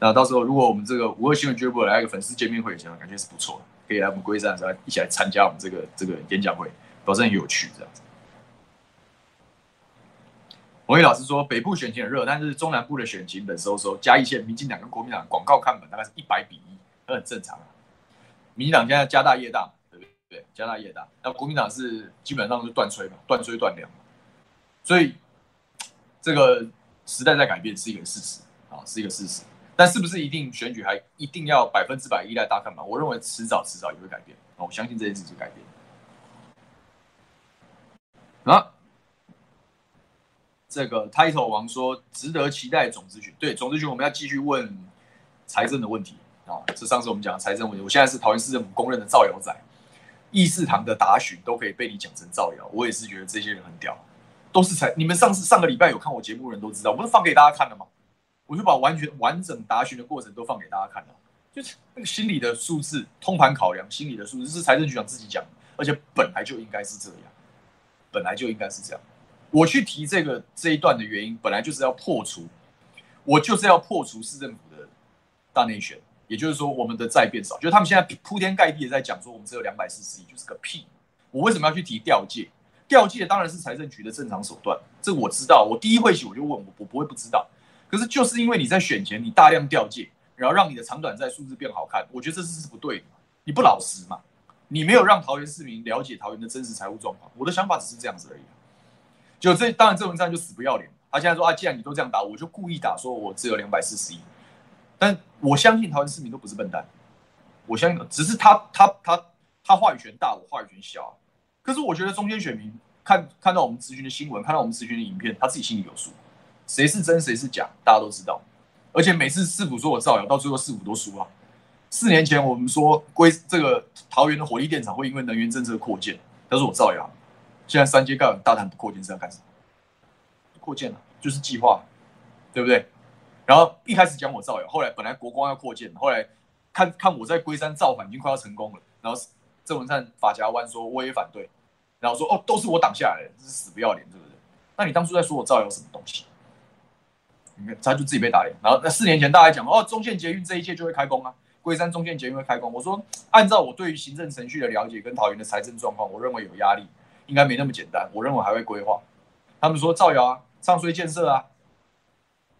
那到时候，如果我们这个五二新闻俱乐部来一个粉丝见面会，这样感觉是不错的，可以来我们龟山的时候一起来参加我们这个这个演讲会，保证很有趣这样子。王毅老师说，北部选情很热，但是中南部的选情冷收收。嘉义县民进党跟国民党广告看板大概是一百比一，那很正常。民进党现在家大业大，对不对？家大业大，那国民党是基本上是断炊嘛，断炊断粮嘛。所以这个时代在改变是一个事实啊，是一个事实。但是不是一定选举还一定要百分之百依赖大看板？我认为迟早迟早也会改变。我相信这件事就改变。啊，这个 title 王说值得期待总咨询。对，总咨询我们要继续问财政的问题啊。这上次我们讲的财政问题，我现在是桃园市政府公认的造谣仔，议事堂的答询都可以被你讲成造谣。我也是觉得这些人很屌，都是财。你们上次上个礼拜有看我节目的人都知道，我不是放给大家看了吗？我就把完全完整答询的过程都放给大家看了，就是那个心理的数字，通盘考量，心理的数字是财政局长自己讲的，而且本来就应该是这样，本来就应该是这样。我去提这个这一段的原因，本来就是要破除，我就是要破除市政府的大内宣，也就是说我们的债变少，就是他们现在铺天盖地的在讲说我们只有两百四十亿，就是个屁。我为什么要去提调借？调借当然是财政局的正常手段，这我知道。我第一会起我就问我，我不会不知道。可是就是因为你在选前你大量调借，然后让你的长短债数字变好看，我觉得这是是不对的。你不老实嘛？你没有让桃园市民了解桃园的真实财务状况。我的想法只是这样子而已。就这当然郑文灿就死不要脸，他现在说啊，既然你都这样打，我就故意打，说我只有两百四十亿。但我相信桃园市民都不是笨蛋，我相信只是他他他他，话语权大，我话语权小。可是我觉得中间选民看看到我们咨询的新闻，看到我们咨询的影片，他自己心里有数，谁是真谁是假，大家都知道。而且每次市府说我造谣，到最后市府都输啊。四年前我们说归这个桃园的火力电厂会因为能源政策扩建，他说我造谣。现在三接盖大谈不扩建是要干什么？扩建了，就是计划，对不对？然后一开始讲我造谣，后来本来国光要扩建，后来看看我在龟山造反已经快要成功了，然后郑文灿发夹弯说我也反对。然后说哦，都是我挡下来的，这是死不要脸，对不对？那你当初在说我造谣什么东西？你看他就自己被打脸。然后那四年前大家讲哦，中线捷运这一届就会开工啊，龟山中线捷运会开工。我说按照我对于行政程序的了解跟桃园的财政状况，我认为有压力，应该没那么简单。我认为还会规划。他们说造谣啊，上水建设啊，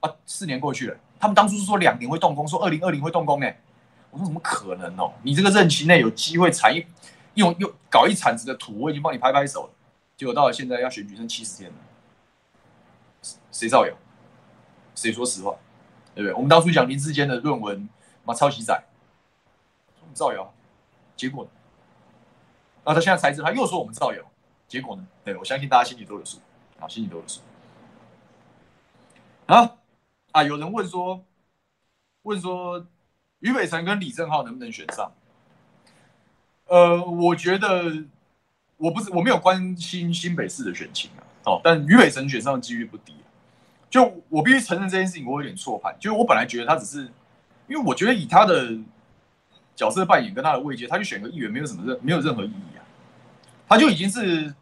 啊，四年过去了，他们当初是说两年会动工，说二零二零会动工，呢，我说怎么可能哦？你这个任期内有机会产一。用用搞一铲子的土，我已经帮你拍拍手了。结果到了现在要选举剩七十天了，谁造谣？谁说实话？对不对？我们当初讲林志坚的论文，妈抄袭仔，我们造谣，结果呢？啊，他现在才知道他又说我们造谣，结果呢？对，我相信大家心里都有数，啊，心里都有数。啊啊！有人问说，问说于北辰跟李正浩能不能选上？呃，我觉得我不是我没有关心新北市的选情啊，哦，但于北辰选上的几率不低啊。就我必须承认这件事情，我有点错判。就是我本来觉得他只是，因为我觉得以他的角色扮演跟他的位阶，他去选个议员没有什么任没有任何意义啊。他就已经是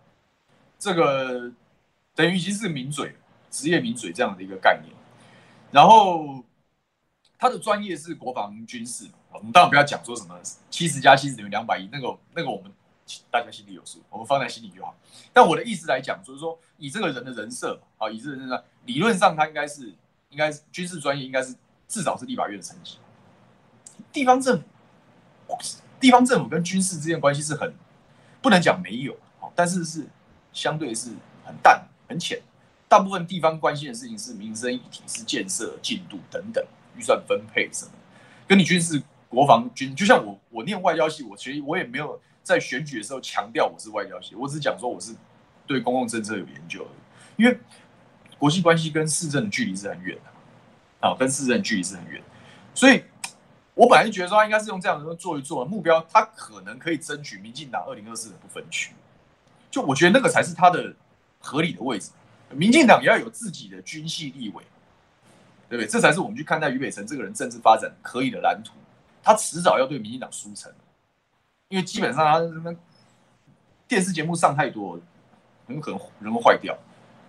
这个等于已经是名嘴，职业名嘴这样的一个概念。然后他的专业是国防军事。我们当然不要讲说什么七十加七十等于两百亿，那个那个我们大家心里有数，我们放在心里就好。但我的意思来讲，就是说以这个人的人设啊，以这个人的理论上，他应该是应该是军事专业，应该是至少是立法院的层级。地方政府，地方政府跟军事之间关系是很不能讲没有，但是是相对是很淡很浅。大部分地方关心的事情是民生议题，是建设进度等等，预算分配什么，跟你军事。国防军就像我，我念外交系，我其实我也没有在选举的时候强调我是外交系，我只讲说我是对公共政策有研究的。因为国际关系跟市政的距离是很远的，啊，跟市政距离是很远，所以我本来就觉得说他应该是用这样的做一做目标，他可能可以争取民进党二零二四的不分区，就我觉得那个才是他的合理的位置。民进党也要有自己的军系立委，对不对？这才是我们去看待于北辰这个人政治发展可以的蓝图。他迟早要对民进党输诚，因为基本上他什么电视节目上太多，很可能人会坏掉，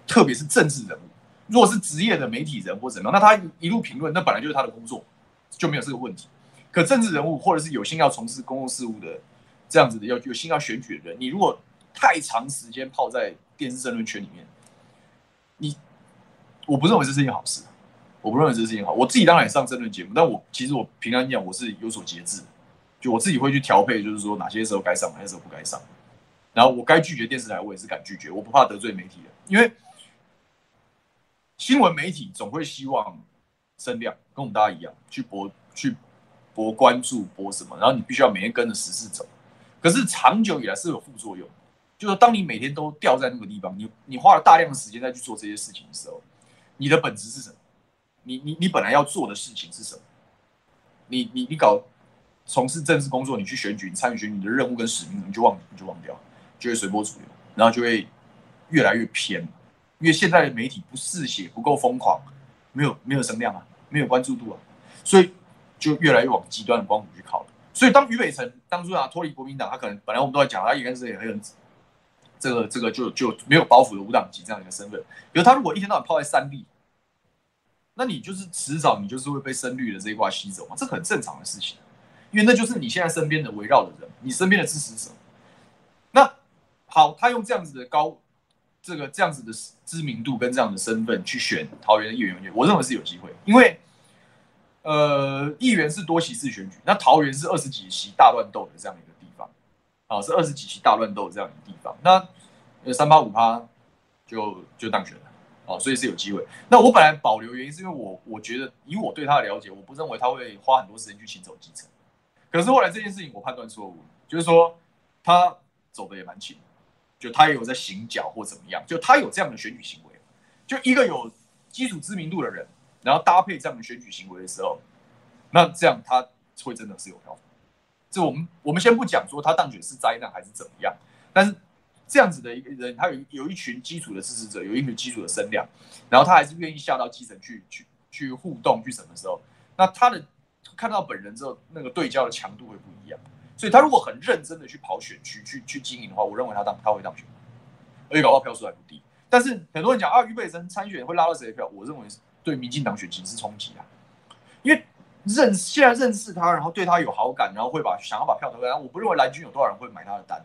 特别是政治人物。如果是职业的媒体人或怎么样，那他一路评论，那本来就是他的工作，就没有这个问题。可政治人物或者是有心要从事公共事务的这样子的，要有心要选举的人，你如果太长时间泡在电视争论圈里面，你我不认为这是一件好事。我不认为这事情好，我自己当然也上争论节目，但我其实我平常讲我是有所节制，就我自己会去调配，就是说哪些时候该上，哪些时候不该上。然后我该拒绝电视台，我也是敢拒绝，我不怕得罪媒体的，因为新闻媒体总会希望声量，跟我们大家一样，去博去博关注，博什么，然后你必须要每天跟着时事走。可是长久以来是有副作用，就是当你每天都掉在那个地方，你你花了大量的时间再去做这些事情的时候，你的本质是什么？你你你本来要做的事情是什么？你你你搞从事政治工作，你去选举，你参与选举，你的任务跟使命，你就忘你就忘掉，就会随波逐流，然后就会越来越偏。因为现在的媒体不嗜血，不够疯狂，没有没有声量啊，没有关注度啊，所以就越来越往极端的光谱去靠了。所以当于北辰当初啊脱离国民党，他可能本来我们都在讲，他应该是也很这个这个就就没有包袱的无党籍这样一个身份。比如他如果一天到晚泡在三立。那你就是迟早你就是会被深绿的这一挂吸走嘛，这很正常的事情，因为那就是你现在身边的围绕的人，你身边的支持者。那好，他用这样子的高这个这样子的知名度跟这样的身份去选桃园的议员，我认为是有机会，因为呃，议员是多席次选举，那桃园是二十几席大乱斗的这样一个，啊，是二十几期大乱斗这样的地方，那三八五趴就就当选了。哦，所以是有机会。那我本来保留原因是因为我我觉得以我对他的了解，我不认为他会花很多时间去行走基层。可是后来这件事情我判断错误，就是说他走的也蛮勤，就他也有在行脚或怎么样，就他有这样的选举行为。就一个有基础知名度的人，然后搭配这样的选举行为的时候，那这样他会真的是有票。这我们我们先不讲说他当选是灾难还是怎么样，但是。这样子的一个人，他有有一群基础的支持者，有一群基础的声量，然后他还是愿意下到基层去去去互动去什么时候？那他的看到本人之后，那个对焦的强度会不一样。所以他如果很认真的去跑选区去去经营的话，我认为他当他会当选，而且搞到票数还不低。但是很多人讲啊，于北辰参选会拉到谁的票？我认为对民进党选情是冲击啊，因为认现在认识他，然后对他有好感，然后会把想要把票投给他。我不认为蓝军有多少人会买他的单。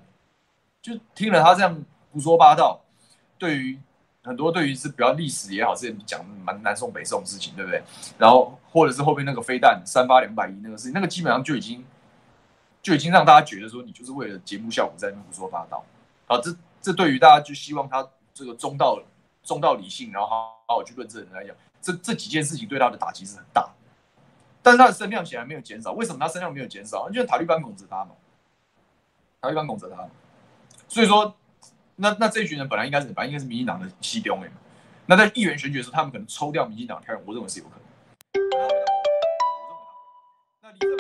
就听了他这样胡说八道，对于很多对于是比较历史也好，之前讲蛮南宋北宋的事情，对不对？然后或者是后面那个飞弹三发两百一那个事情，那个基本上就已经就已经让大家觉得说你就是为了节目效果在那胡说八道。好，这这对于大家就希望他这个中道中道理性，然后好好去论证人来讲，这这几件事情对他的打击是很大。但是他的声量显然没有减少，为什么他声量没有减少？因为塔利班拱着他嘛，塔利班拱着他。所以说，那那这一群人本来应该是，本来应该是民进党的西东嘛。那在议员选举的时候，他们可能抽掉民进党的票，我认为是有可能。那李正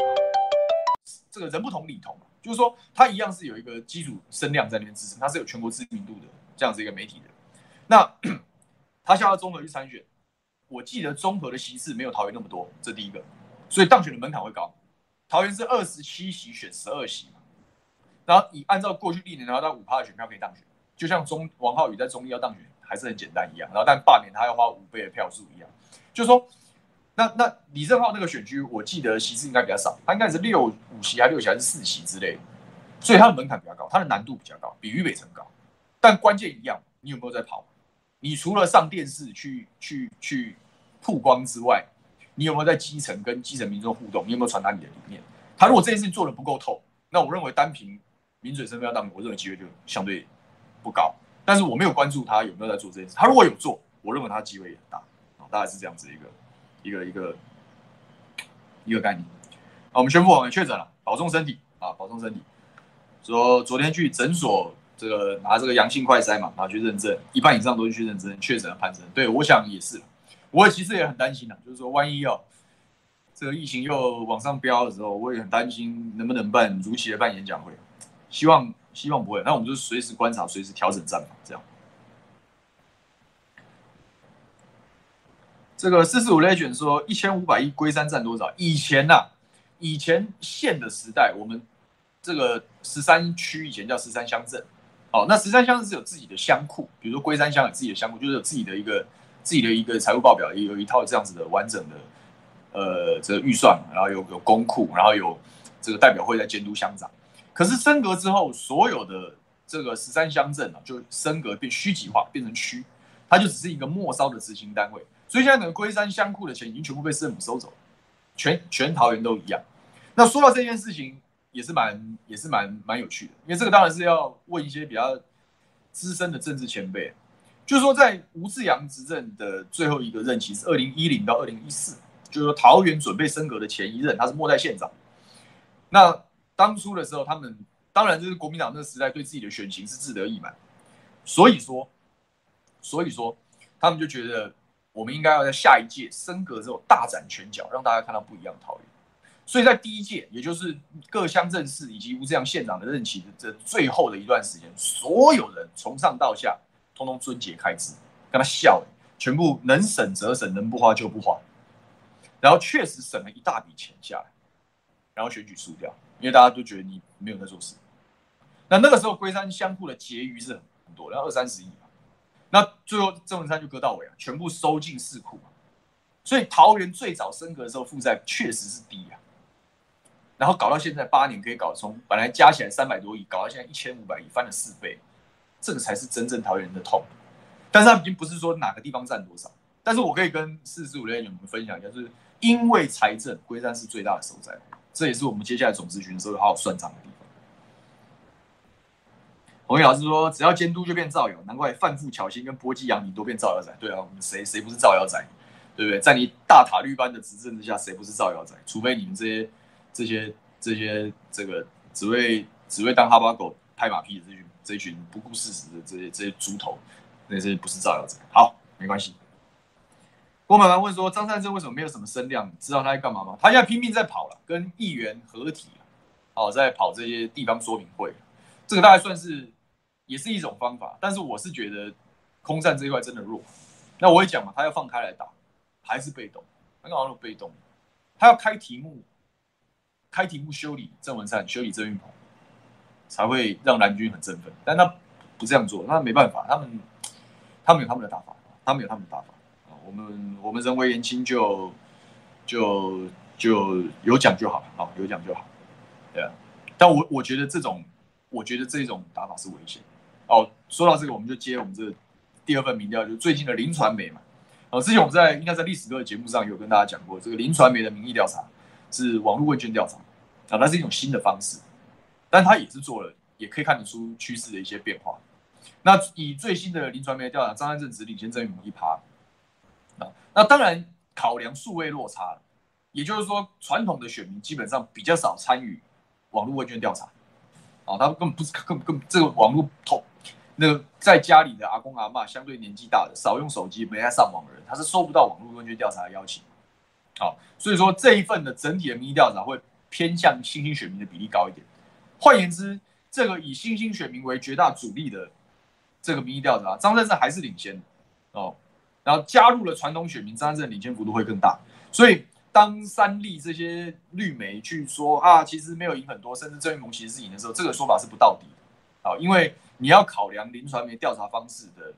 这个人不同理同，就是说他一样是有一个基础声量在那边支持，他是有全国知名度的这样子一个媒体的。那 他下到综合去参选，我记得综合的席次没有桃园那么多，这第一个，所以当选的门槛会高。桃园是二十七席选十二席嘛。然后以按照过去历年，然后到五趴的选票可以当选，就像中王浩宇在中立要当选还是很简单一样。然后但罢免他要花五倍的票数一样，就是说，那那李正浩那个选区，我记得席次应该比较少，他应该是六五席还六席还是四席之类的，所以他的门槛比较高，他的难度比较高，比于北城高。但关键一样，你有没有在跑？你除了上电视去去去曝光之外，你有没有在基层跟基层民众互动？你有没有传达你的理念？他如果这件事情做的不够透，那我认为单凭名嘴身份要当，我认为机会就相对不高。但是我没有关注他有没有在做这件事。他如果有做，我认为他机会也很大。啊，大概是这样子一个一个一个一个概念。啊，我们宣布我们确诊了，保重身体啊，保重身体。说昨天去诊所这个拿这个阳性快筛嘛，然后去认证，一半以上都是去认证确诊的攀升。对，我想也是。我其实也很担心的，就是说万一哦，这个疫情又往上飙的时候，我也很担心能不能办如期的办演讲会。希望希望不会，那我们就随时观察，随时调整战法，这样。这个四四五 Legend 说一千五百亿龟山占多少？以前呐、以前县的时代，我们这个十三区以前叫十三乡镇，哦，那十三乡镇是有自己的乡库，比如说龟山乡有自己的乡库，就是有自己的一个自己的一个财务报表，也有一套这样子的完整的呃这个预算，然后有有公库，然后有这个代表会在监督乡长。可是升格之后，所有的这个十三乡镇啊，就升格变虚级化，变成区，它就只是一个末梢的执行单位。所以现在整个龟山乡库的钱已经全部被市政府收走，全全桃园都一样。那说到这件事情，也是蛮也是蛮蛮有趣的，因为这个当然是要问一些比较资深的政治前辈，就是说在吴志扬执政的最后一个任期是二零一零到二零一四，就是说桃园准备升格的前一任，他是末代县长，那。当初的时候，他们当然就是国民党那个时代对自己的选情是自得意满，所以说，所以说他们就觉得我们应该要在下一届升格之后大展拳脚，让大家看到不一样的桃园。所以在第一届，也就是各乡镇市以及吴志扬县长的任期的这最后的一段时间，所有人从上到下通通撙节开支，跟他笑，全部能省则省，能不花就不花，然后确实省了一大笔钱下来，然后选举输掉。因为大家都觉得你没有在做事，那那个时候龟山乡库的结余是很多，然后二三十亿嘛，那最后郑文山就割到尾啊，全部收进市库，所以桃园最早升格的时候负债确实是低啊，然后搞到现在八年可以搞从本来加起来三百多亿，搞到现在一千五百亿，翻了四倍，这个才是真正桃园人的痛。但是他已经不是说哪个地方占多少，但是我可以跟四十五类你们分享一下，就是因为财政龟山是最大的收债，这也是我们接下来总咨询的时候好好算账的地方。洪毅老师说，只要监督就变造谣，难怪范富巧心跟波基杨明都变造谣仔。对啊，我们谁谁不是造谣仔？对不对？在你大塔绿班的执政之下，谁不是造谣仔？除非你们这些这些这些这个只会只会当哈巴狗拍马屁的这群这群不顾事实的这些这些猪头。那些不是造谣者，好，没关系。郭满凡问说：“张善政为什么没有什么声量？知道他在干嘛吗？他现在拼命在跑了，跟议员合体，哦，在跑这些地方说明会。这个大概算是也是一种方法，但是我是觉得空战这一块真的弱。那我也讲嘛，他要放开来打，还是被动？他干嘛那么被动？他要开题目，开题目修理郑文灿，修理郑运鹏，才会让蓝军很振奋。但他不这样做，那没办法，他们。”他们有他们的打法，他们有他们的打法啊！我们我们人微言轻，就就就有讲就好了啊，有讲就好，对啊。但我我觉得这种，我觉得这种打法是危险哦。说到这个，我们就接我们这第二份民调，就是最近的林传媒嘛。哦，之前我们在应该在历史课的节目上有跟大家讲过，这个林传媒的民意调查是网络问卷调查啊，那是一种新的方式，但他也是做了，也可以看得出趋势的一些变化。那以最新的林传媒调查，张善政只领先郑运鹏一趴。那当然考量数位落差，也就是说传统的选民基本上比较少参与网络问卷调查，啊，他根本不是根本根这个网络通，那个在家里的阿公阿嬷相对年纪大的少用手机没爱上网的人，他是收不到网络问卷调查的邀请，好，所以说这一份的整体的民意调查会偏向新兴选民的比例高一点。换言之，这个以新兴选民为绝大主力的。这个民意调查，张善政还是领先哦，然后加入了传统选民，张善政领先幅度会更大。所以当三立这些绿媒去说啊，其实没有赢很多，甚至郑云龙其实是赢的时候，这个说法是不到底的啊，因为你要考量林传媒调查方式的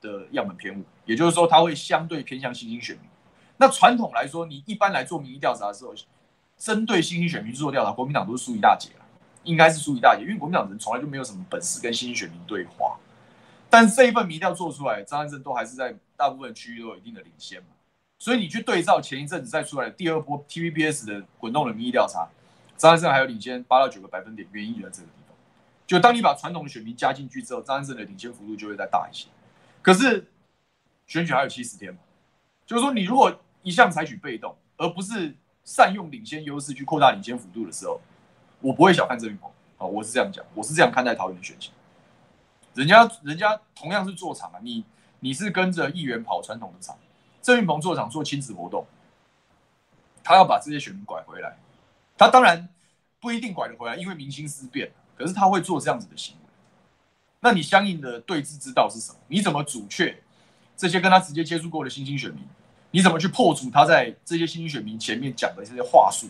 的样本偏误，也就是说，它会相对偏向新兴选民。那传统来说，你一般来做民意调查的时候，针对新兴选民做调查，国民党都是输一大截了，应该是输一大截，因为国民党人从来就没有什么本事跟新兴选民对话。但这一份民调做出来，张善政都还是在大部分区域都有一定的领先嘛，所以你去对照前一阵子再出来的第二波 TVBS 的滚动的民意调查，张善政还有领先八到九个百分点，原因就在这个地方。就当你把传统的选民加进去之后，张善政的领先幅度就会再大一些。可是选举还有七十天嘛，就是说你如果一向采取被动，而不是善用领先优势去扩大领先幅度的时候，我不会小看郑云鹏啊，我是这样讲，我是这样看待桃园的选情。人家人家同样是做场啊，你你是跟着议员跑传统的场，郑云鹏做场做亲子活动，他要把这些选民拐回来，他当然不一定拐得回来，因为民心思变，可是他会做这样子的行为，那你相应的对峙之道是什么？你怎么阻却这些跟他直接接触过的新兴选民？你怎么去破除他在这些新兴选民前面讲的这些话术？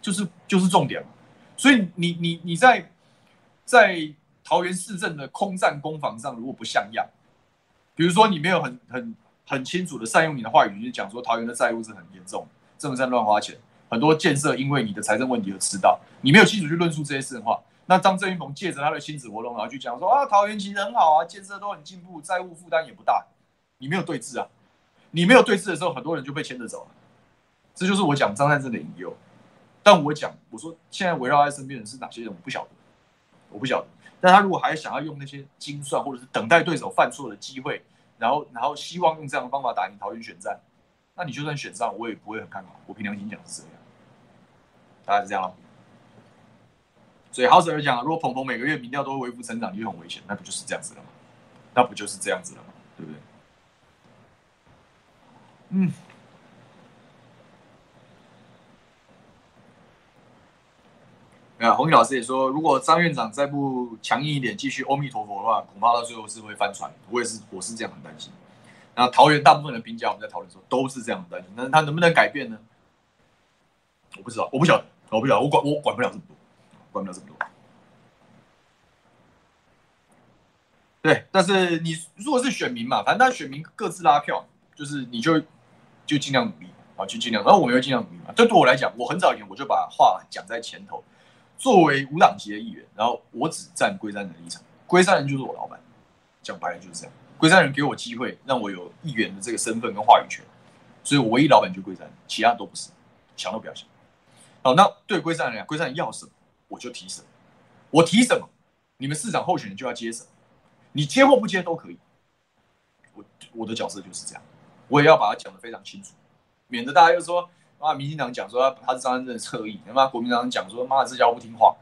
就是就是重点嘛。所以你你你在在。桃园市政的空战攻防上，如果不像样，比如说你没有很很很清楚的善用你的话语，就讲说桃园的债务是很严重，政府在乱花钱，很多建设因为你的财政问题而迟到，你没有清楚去论述这些事的话，那当郑运鹏借着他的亲子活动，然后去讲说啊，桃园其实很好啊，建设都很进步，债务负担也不大，你没有对峙啊，你没有对峙的时候，很多人就被牵着走了，这就是我讲张善政的隐忧。但我讲，我说现在围绕在身边的人是哪些人，我不晓得，我不晓得。但他如果还想要用那些精算，或者是等待对手犯错的机会，然后然后希望用这样的方法打赢桃园选战，那你就算选上，我也不会很看好。我凭良心讲是这样，大概是这样咯。所以好者而讲，如果鹏鹏每个月民调都会微幅成长，就很危险。那不就是这样子了吗？那不就是这样子了吗？对不对？嗯。啊，洪宇老师也说，如果张院长再不强硬一点，继续阿弥陀佛的话，恐怕到最后是会翻船。我也是，我是这样很担心。那桃园大部分的兵家，我们在讨论的时候都是这样担心。那他能不能改变呢？我不知道，我不晓得，我不晓得，我管我管不了这么多，管不了这么多。对，但是你如果是选民嘛，反正他选民各自拉票，就是你就就尽量努力啊，就尽量。然后我们要尽量努力嘛。这对我来讲，我很早以前我就把话讲在前头。作为无党籍的议员，然后我只站龟山人的立场，龟山人就是我老板，讲白了就是这样。龟山人给我机会，让我有议员的这个身份跟话语权，所以我唯一老板就龟山人，其他都不是，想都不要想。好，那对龟山人来讲，龟山人要什么，我就提什么，我提什么，你们市长候选人就要接什么，你接或不接都可以。我我的角色就是这样，我也要把它讲得非常清楚，免得大家又说，妈，民进党讲说他他是张三的侧翼，他妈国民党讲说妈的这家伙不听话，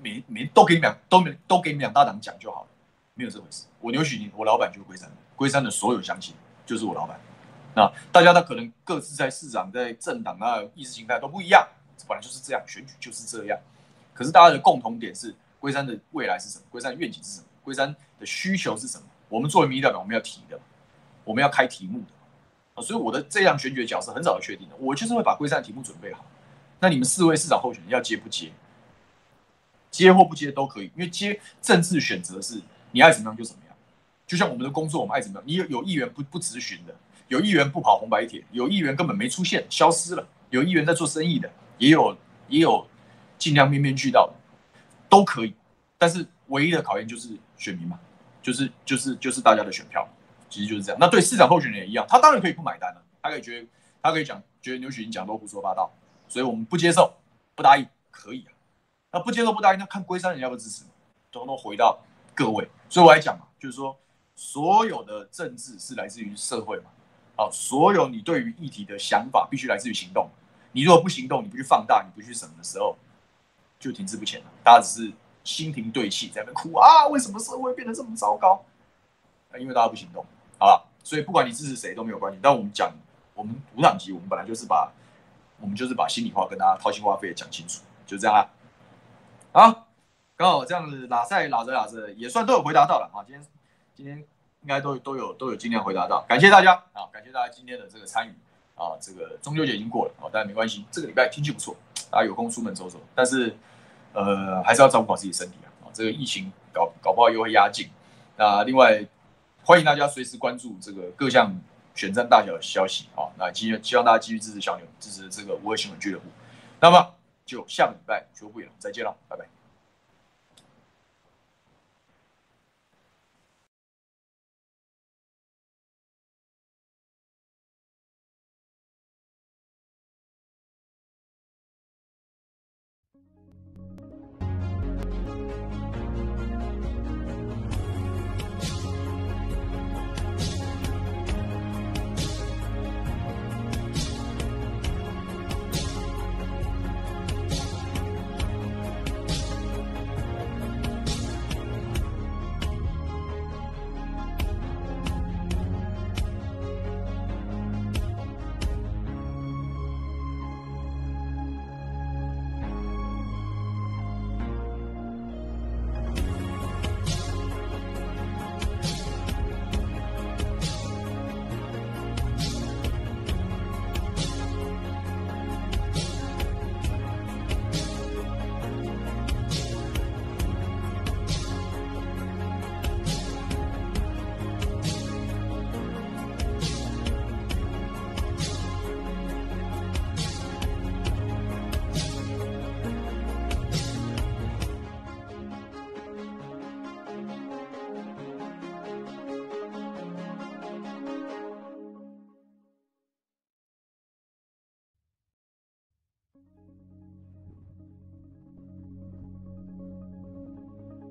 没没都给你们都没都给你们两大党讲就好了，没有这回事。我牛煦庭，我老板就是龟山，龟山的所有乡亲就是我老板。那大家他可能各自在市长、在政党啊、意识形态都不一样，本来就是这样，选举就是这样。可是大家的共同点是，龟山的未来是什么？龟山的愿景是什么？龟山的需求是什么？我们作为民意代表，我们要提的，我们要开题目的，所以我的这样选举的角色很早就确定了，我就是会把龟山的题目准备好。那你们四位市长候选人要接不接？接或不接都可以，因为接政治选择是你爱怎么样就怎么样。就像我们的工作，我们爱怎么样。你有有议员不不质询的，有议员不跑红白帖，有议员根本没出现，消失了，有议员在做生意的，也有也有尽量面面俱到的，都可以。但是唯一的考验就是选民嘛。就是就是就是大家的选票，其实就是这样。那对市长候选人也一样，他当然可以不买单了，他可以觉得他可以讲，觉得牛煦庭讲都胡说八道，所以我们不接受，不答应，可以啊。那不接受不答应，那看龟山人要不要支持，统统回到各位。所以我来讲嘛，就是说所有的政治是来自于社会嘛，好，所有你对于议题的想法必须来自于行动。你如果不行动，你不去放大，你不去什么的时候，就停滞不前了。大家只是。心平对气，在那哭啊！为什么社会变得这么糟糕？啊，因为大家不行动，好吧？所以不管你支持谁都没有关系。但我们讲，我们五党籍，我们本来就是把，我们就是把心里话跟大家掏心话肺讲清楚，就这样啊。好，刚好这样子拉赛拉着拉着，也算都有回答到了啊。今天今天应该都都有都有尽量回答到，感谢大家啊！感谢大家今天的这个参与啊！这个中秋节已经过了啊，但没关系，这个礼拜天气不错，大家有空出门走走，但是。呃，还是要照顾好自己身体啊！啊，这个疫情搞搞不好又会压境。那另外，欢迎大家随时关注这个各项选战大小的消息啊！那今天希望大家继续支持小牛，支持这个无二新闻俱乐部。那么就下个礼拜就会了，再见了，拜拜。